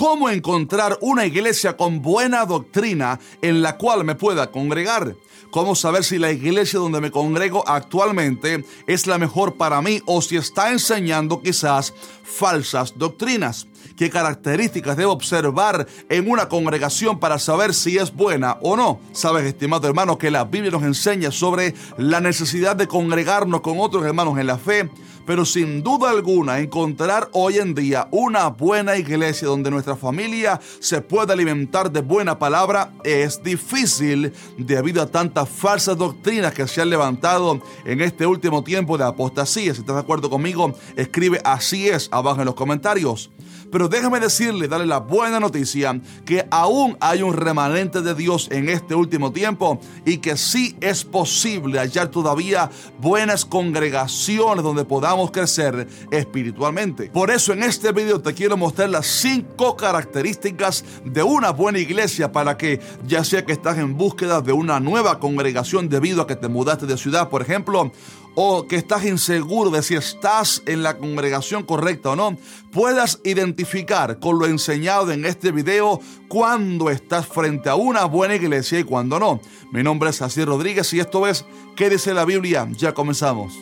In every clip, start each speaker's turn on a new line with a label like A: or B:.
A: cómo encontrar una iglesia con buena doctrina en la cual me pueda congregar. Cómo saber si la iglesia donde me congrego actualmente es la mejor para mí o si está enseñando quizás falsas doctrinas qué características debo observar en una congregación para saber si es buena o no. Sabes, estimado hermano, que la Biblia nos enseña sobre la necesidad de congregarnos con otros hermanos en la fe, pero sin duda alguna encontrar hoy en día una buena iglesia donde nuestra familia se pueda alimentar de buena palabra es difícil debido a tantas falsas doctrinas que se han levantado en este último tiempo de apostasía. Si estás de acuerdo conmigo, escribe así es abajo en los comentarios. Pero déjame decirle, darle la buena noticia, que aún hay un remanente de Dios en este último tiempo y que sí es posible hallar todavía buenas congregaciones donde podamos crecer espiritualmente. Por eso en este video te quiero mostrar las cinco características de una buena iglesia para que ya sea que estás en búsqueda de una nueva congregación debido a que te mudaste de ciudad, por ejemplo, o que estás inseguro de si estás en la congregación correcta o no, puedas identificar con lo enseñado en este video cuando estás frente a una buena iglesia y cuando no. Mi nombre es Así Rodríguez y esto es ¿Qué dice la Biblia? Ya comenzamos.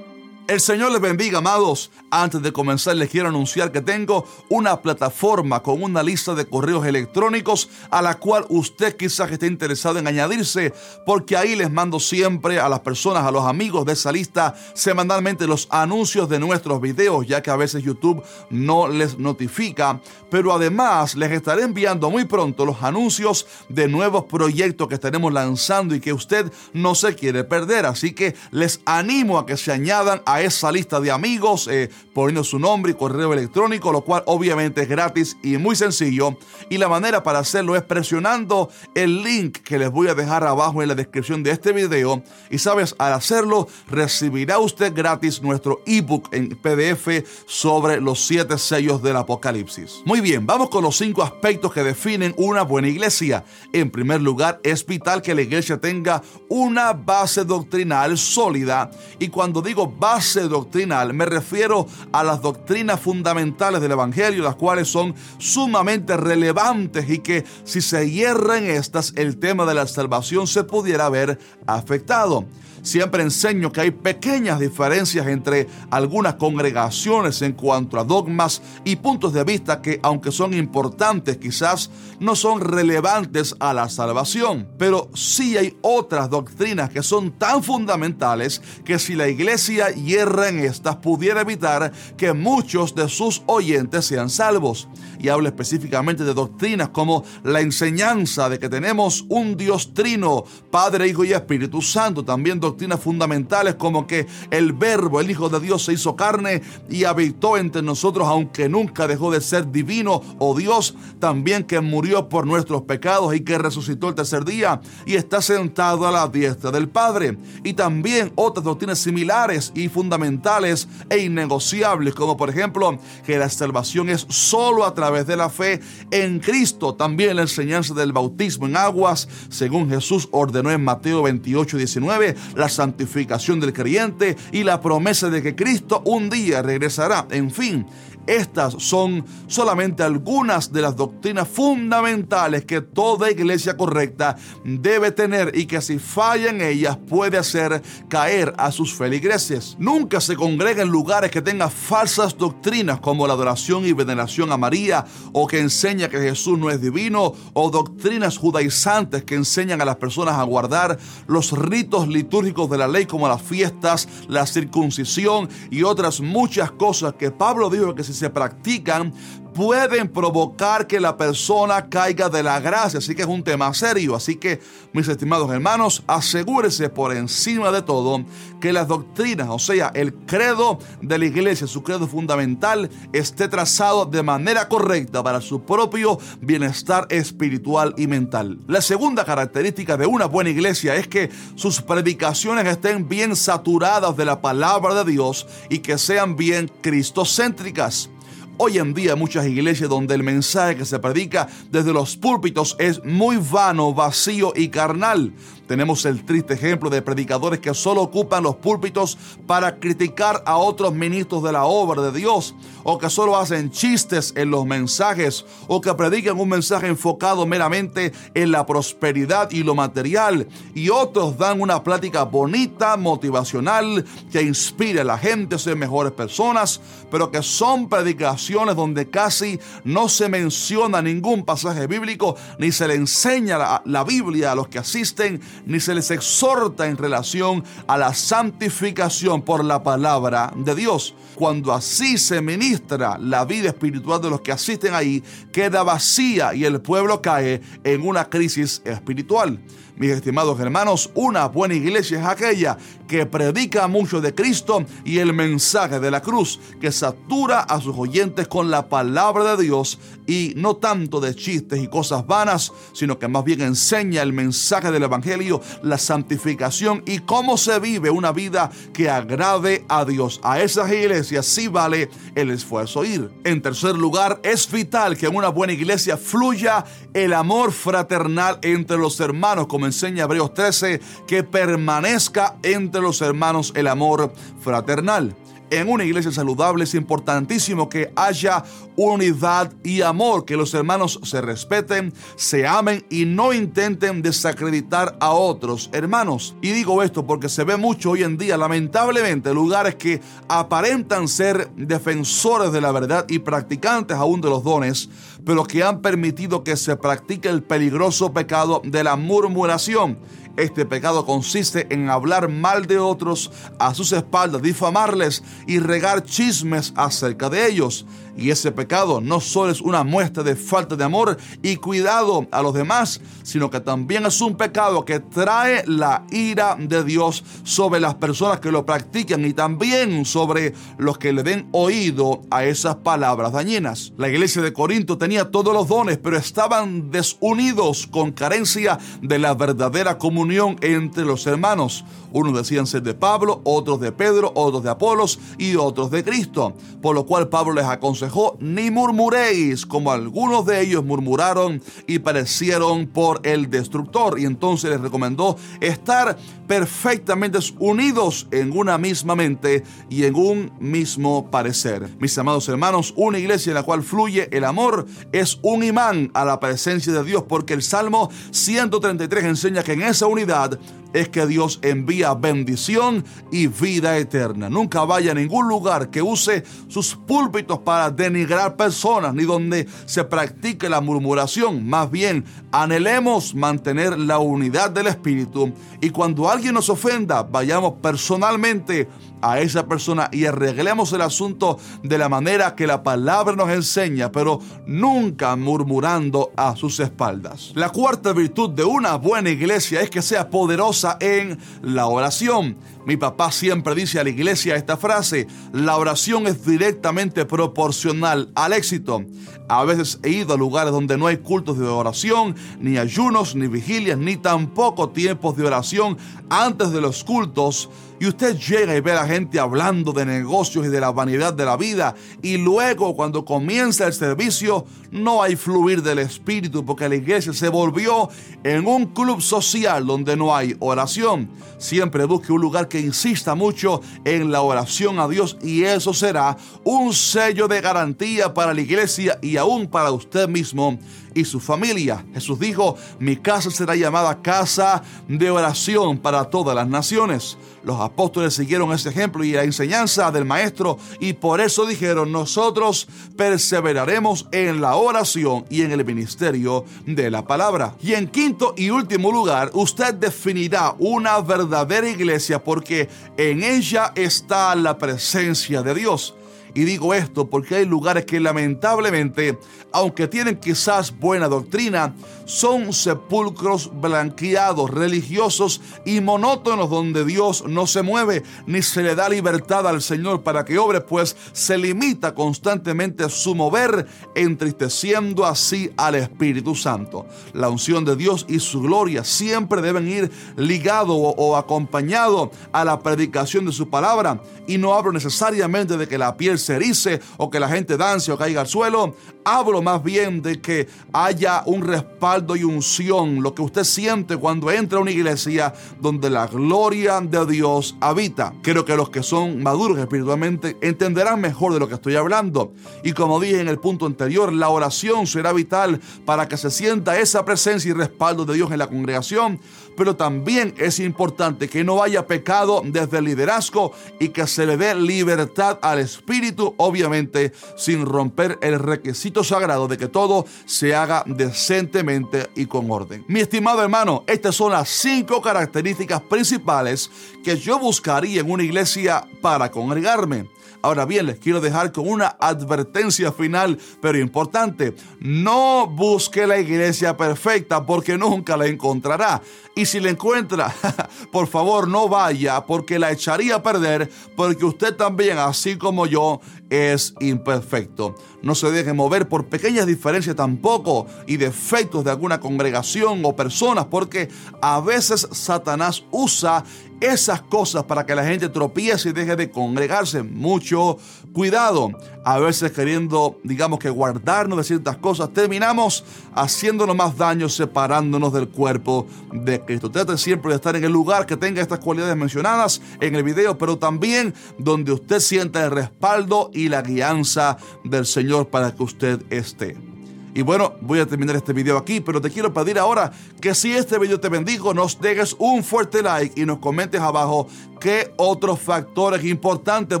A: El Señor les bendiga, amados. Antes de comenzar, les quiero anunciar que tengo una plataforma con una lista de correos electrónicos a la cual usted quizás esté interesado en añadirse, porque ahí les mando siempre a las personas, a los amigos de esa lista, semanalmente los anuncios de nuestros videos, ya que a veces YouTube no les notifica. Pero además les estaré enviando muy pronto los anuncios de nuevos proyectos que estaremos lanzando y que usted no se quiere perder. Así que les animo a que se añadan a esa lista de amigos eh, poniendo su nombre y correo electrónico, lo cual obviamente es gratis y muy sencillo. Y la manera para hacerlo es presionando el link que les voy a dejar abajo en la descripción de este video. Y sabes, al hacerlo recibirá usted gratis nuestro ebook en PDF sobre los siete sellos del Apocalipsis. Muy bien, vamos con los cinco aspectos que definen una buena iglesia. En primer lugar, es vital que la iglesia tenga una base doctrinal sólida. Y cuando digo base doctrinal, me refiero a las doctrinas fundamentales del Evangelio, las cuales son sumamente relevantes y que si se hierran estas, el tema de la salvación se pudiera ver afectado. Siempre enseño que hay pequeñas diferencias entre algunas congregaciones en cuanto a dogmas y puntos de vista que, aunque son importantes, quizás no son relevantes a la salvación. Pero sí hay otras doctrinas que son tan fundamentales que si la iglesia hierra en estas, pudiera evitar que muchos de sus oyentes sean salvos. Y hablo específicamente de doctrinas como la enseñanza de que tenemos un Dios trino, Padre, Hijo y Espíritu Santo. También doctrinas fundamentales como que el verbo, el Hijo de Dios, se hizo carne y habitó entre nosotros, aunque nunca dejó de ser divino o Dios, también que murió por nuestros pecados y que resucitó el tercer día y está sentado a la diestra del Padre. Y también otras doctrinas similares y fundamentales e innegociables, como por ejemplo que la salvación es solo a través de la fe en Cristo. También la enseñanza del bautismo en aguas, según Jesús ordenó en Mateo 28, 19, la santificación del creyente y la promesa de que Cristo un día regresará. En fin, estas son solamente algunas de las doctrinas fundamentales que toda iglesia correcta debe tener y que si falla en ellas puede hacer caer a sus feligreses. Nunca se congrega en lugares que tengan falsas doctrinas como la adoración y veneración a María o que enseña que Jesús no es divino o doctrinas judaizantes que enseñan a las personas a guardar los ritos litúrgicos de la ley como las fiestas, la circuncisión y otras muchas cosas que Pablo dijo que si se practican pueden provocar que la persona caiga de la gracia. Así que es un tema serio. Así que, mis estimados hermanos, asegúrese por encima de todo que las doctrinas, o sea, el credo de la iglesia, su credo fundamental, esté trazado de manera correcta para su propio bienestar espiritual y mental. La segunda característica de una buena iglesia es que sus predicaciones estén bien saturadas de la palabra de Dios y que sean bien cristocéntricas. Hoy en día muchas iglesias donde el mensaje que se predica desde los púlpitos es muy vano, vacío y carnal. Tenemos el triste ejemplo de predicadores que solo ocupan los púlpitos para criticar a otros ministros de la obra de Dios, o que solo hacen chistes en los mensajes, o que predican un mensaje enfocado meramente en la prosperidad y lo material, y otros dan una plática bonita, motivacional, que inspire a la gente a ser mejores personas, pero que son predicaciones donde casi no se menciona ningún pasaje bíblico, ni se le enseña la, la Biblia a los que asisten, ni se les exhorta en relación a la santificación por la palabra de Dios. Cuando así se ministra la vida espiritual de los que asisten ahí, queda vacía y el pueblo cae en una crisis espiritual. Mis estimados hermanos, una buena iglesia es aquella que predica mucho de Cristo y el mensaje de la cruz, que satura a sus oyentes con la palabra de Dios y no tanto de chistes y cosas vanas, sino que más bien enseña el mensaje del Evangelio, la santificación y cómo se vive una vida que agrade a Dios. A esas iglesias sí vale el esfuerzo ir. En tercer lugar, es vital que en una buena iglesia fluya el amor fraternal entre los hermanos, como enseña Hebreos 13, que permanezca entre los hermanos el amor fraternal. En una iglesia saludable es importantísimo que haya unidad y amor, que los hermanos se respeten, se amen y no intenten desacreditar a otros hermanos. Y digo esto porque se ve mucho hoy en día, lamentablemente, lugares que aparentan ser defensores de la verdad y practicantes aún de los dones, pero que han permitido que se practique el peligroso pecado de la murmuración este pecado consiste en hablar mal de otros a sus espaldas, difamarles y regar chismes acerca de ellos. Y ese pecado no solo es una muestra de falta de amor y cuidado a los demás, sino que también es un pecado que trae la ira de Dios sobre las personas que lo practican y también sobre los que le den oído a esas palabras dañinas. La iglesia de Corinto tenía todos los dones, pero estaban desunidos con carencia de la verdadera comunión entre los hermanos. Unos decían ser de Pablo, otros de Pedro, otros de Apolos y otros de Cristo. Por lo cual Pablo les aconsejó, ni murmuréis, como algunos de ellos murmuraron y parecieron por el destructor. Y entonces les recomendó estar perfectamente unidos en una misma mente y en un mismo parecer. Mis amados hermanos, una iglesia en la cual fluye el amor es un imán a la presencia de Dios, porque el Salmo 133 enseña que en esa unidad es que Dios envía bendición y vida eterna. Nunca vaya a ningún lugar que use sus púlpitos para denigrar personas, ni donde se practique la murmuración. Más bien, anhelemos mantener la unidad del Espíritu y cuando alguien nos ofenda, vayamos personalmente a esa persona y arreglemos el asunto de la manera que la palabra nos enseña, pero nunca murmurando a sus espaldas. La cuarta virtud de una buena iglesia es que sea poderosa en la oración. Mi papá siempre dice a la iglesia esta frase, la oración es directamente proporcional al éxito. A veces he ido a lugares donde no hay cultos de oración, ni ayunos, ni vigilias, ni tampoco tiempos de oración antes de los cultos y usted llega y ve a la gente hablando de negocios y de la vanidad de la vida y luego cuando comienza el servicio no hay fluir del espíritu porque la iglesia se volvió en un club social donde no hay oración. Siempre busque un lugar que insista mucho en la oración a Dios y eso será un sello de garantía para la iglesia y aún para usted mismo y su familia. Jesús dijo, mi casa será llamada casa de oración para todas las naciones. Los apóstoles siguieron ese ejemplo y la enseñanza del maestro y por eso dijeron, nosotros perseveraremos en la oración y en el ministerio de la palabra. Y en quinto y último lugar, usted definirá una verdadera iglesia porque en ella está la presencia de Dios. Y digo esto porque hay lugares que lamentablemente, aunque tienen quizás buena doctrina, son sepulcros blanqueados, religiosos y monótonos donde Dios no se mueve ni se le da libertad al Señor para que obre, pues se limita constantemente su mover, entristeciendo así al Espíritu Santo. La unción de Dios y su gloria siempre deben ir ligado o, acompañado a la predicación de su palabra y no hablo necesariamente de que la piel se o que la gente dance o caiga al suelo. Hablo más bien de que haya un respaldo y unción, lo que usted siente cuando entra a una iglesia donde la gloria de Dios habita. Creo que los que son maduros espiritualmente entenderán mejor de lo que estoy hablando. Y como dije en el punto anterior, la oración será vital para que se sienta esa presencia y respaldo de Dios en la congregación, pero también es importante que no haya pecado desde el liderazgo y que se le dé libertad al espíritu, obviamente sin romper el requisito sagrado de que todo se haga decentemente y con orden. Mi estimado hermano, estas son las cinco características principales que yo buscaría en una iglesia para congregarme. Ahora bien, les quiero dejar con una advertencia final, pero importante. No busque la iglesia perfecta porque nunca la encontrará. Y si la encuentra, por favor no vaya porque la echaría a perder porque usted también, así como yo, es imperfecto. No se deje mover por pequeñas diferencias tampoco y defectos de alguna congregación o personas porque a veces Satanás usa esas cosas para que la gente tropiece y deje de congregarse. Mucho cuidado. A veces queriendo, digamos que guardarnos de ciertas cosas, terminamos haciéndonos más daño separándonos del cuerpo de Cristo. Trate siempre de estar en el lugar que tenga estas cualidades mencionadas en el video, pero también donde usted sienta el respaldo y la guianza del Señor para que usted esté. Y bueno, voy a terminar este video aquí, pero te quiero pedir ahora que si este video te bendijo, nos dejes un fuerte like y nos comentes abajo ¿Qué otros factores importantes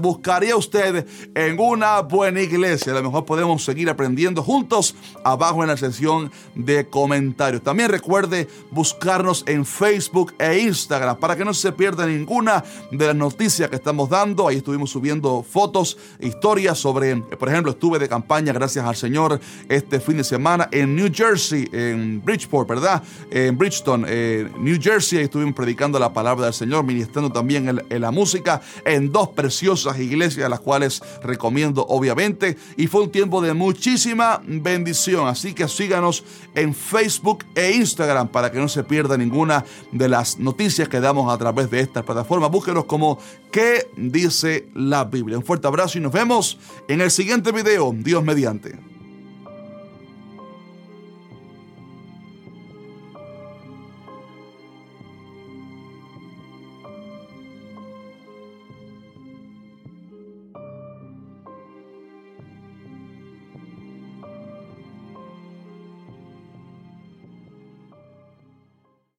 A: buscaría usted en una buena iglesia? A lo mejor podemos seguir aprendiendo juntos abajo en la sección de comentarios. También recuerde buscarnos en Facebook e Instagram para que no se pierda ninguna de las noticias que estamos dando. Ahí estuvimos subiendo fotos, historias sobre, por ejemplo, estuve de campaña, gracias al Señor, este fin de semana en New Jersey, en Bridgeport, ¿verdad? En Bridgeton, eh, New Jersey. Ahí estuvimos predicando la palabra del Señor, ministrando también en en la música en dos preciosas iglesias, las cuales recomiendo obviamente. Y fue un tiempo de muchísima bendición. Así que síganos en Facebook e Instagram para que no se pierda ninguna de las noticias que damos a través de esta plataforma. Búsquenos como ¿Qué dice la Biblia? Un fuerte abrazo y nos vemos en el siguiente video. Dios mediante.